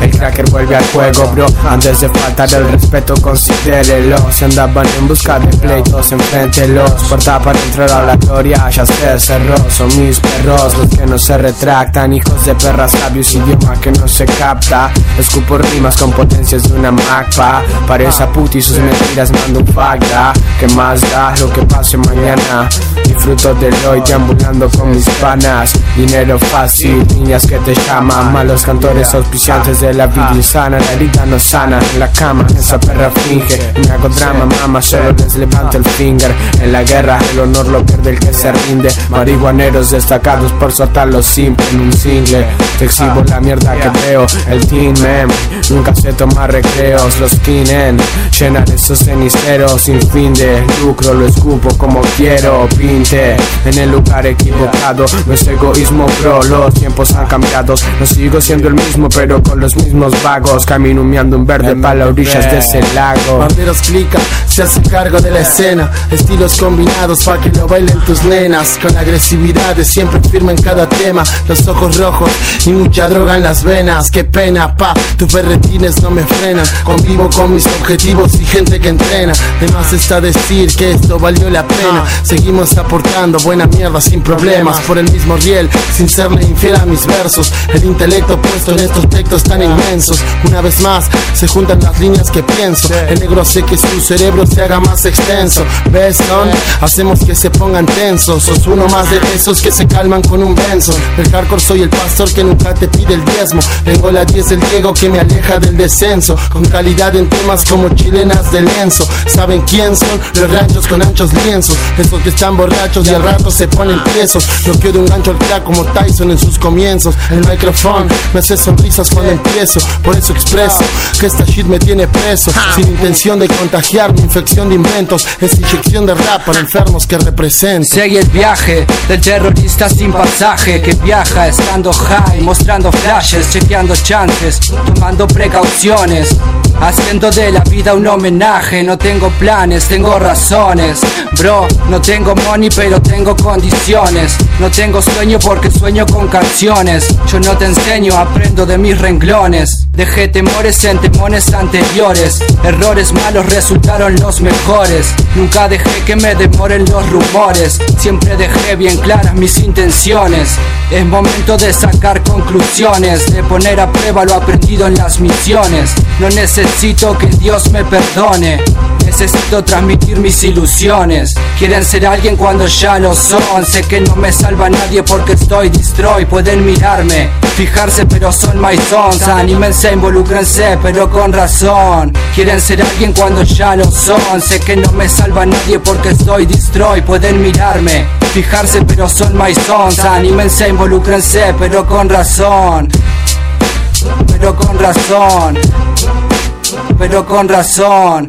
el cracker vuelve al juego, bro. Antes de faltar el respeto, considérelo. Si andaban en busca de pleitos, enfréntelos. Puerta para entrar a la gloria, ya se cerró. Son mis perros los que no se retractan. Hijos de perras sabios, idioma que no se capta. Escupo rimas con potencias de una magpa Para esa puta y sus mentiras mando un facta Que más da lo que pase mañana Disfruto del hoy deambulando con mis panas. Dinero fácil, niñas que te llaman. Malos cantores auspiciantes de la vida insana. La herida no sana en la cama Esa perra finge. Me hago drama, mamá Solo les levanto el finger. En la guerra el honor lo pierde el que se rinde. Marihuaneros destacados por soltarlo simple en un single. Te exhibo la mierda que veo El team man Nunca se toma recreos Los kinen Llenar esos ceniceros Sin fin de lucro. Lo escupo como quiero Pinte En el lugar equivocado. No es egoísmo bro Los tiempos han cambiado. No sigo siendo el mismo pero con los mismos vagos. Camino humeando un verde para las orillas de ese lago. Banderos clica, se hace cargo de la escena. Estilos combinados para que lo bailen tus nenas. Con agresividad de siempre firme en cada tema. Los ojos rojos y mucha droga en las venas. Qué pena, pa, tus berretines no me frenan. Convivo con mis objetivos y gente que entrena. Además está decir que esto valió la pena. Seguimos aportando buena mierda sin problemas Por el mismo riel, sin serle infiel a mis versos El intelecto puesto en estos textos tan inmensos. Una vez más se juntan las líneas que pienso. El negro hace que su cerebro se haga más extenso. ¿Ves, son? Hacemos que se pongan tensos. Sos uno más de esos que se calman con un benzo. El hardcore soy el pastor que nunca te pide el diezmo. Tengo la 10 del Diego que me aleja del descenso. Con calidad en temas como chilenas de lienzo. ¿Saben quién son? Los ranchos con anchos lienzos. Esos que están borrachos y al rato se ponen tiesos. No quiero un gancho al crack como Tyson en sus comienzos. El micrófono me hace sonrisas cuando empiezo, por eso expreso que esta shit me tiene preso. Sin intención de contagiarme, infección de inventos, es inyección de rap para enfermos que represento. Sigue el viaje del terrorista sin pasaje que viaja estando high, mostrando flashes, chequeando chances, tomando precauciones. Haciendo de la vida un homenaje, no tengo planes, tengo razones. Bro, no tengo money, pero tengo condiciones. No tengo sueño porque sueño con canciones. Yo no te enseño, aprendo de mis renglones. Dejé temores en temones anteriores. Errores malos resultaron los mejores. Nunca dejé que me demoren los rumores. Siempre dejé bien claras mis intenciones. Es momento de sacar conclusiones, de poner a prueba lo aprendido en las misiones. No necesito que Dios me perdone. Necesito transmitir mis ilusiones. Quieren ser alguien cuando ya lo son. Sé que no me salva nadie porque estoy destroy. Pueden mirarme, fijarse, pero son my sons. Anímense, involúcrense, pero con razón. Quieren ser alguien cuando ya lo son. Sé que no me salva nadie porque estoy destroy. Pueden mirarme, fijarse, pero son my sons. Anímense, involúcrense, pero con razón. Pero con razón. Pero con razón.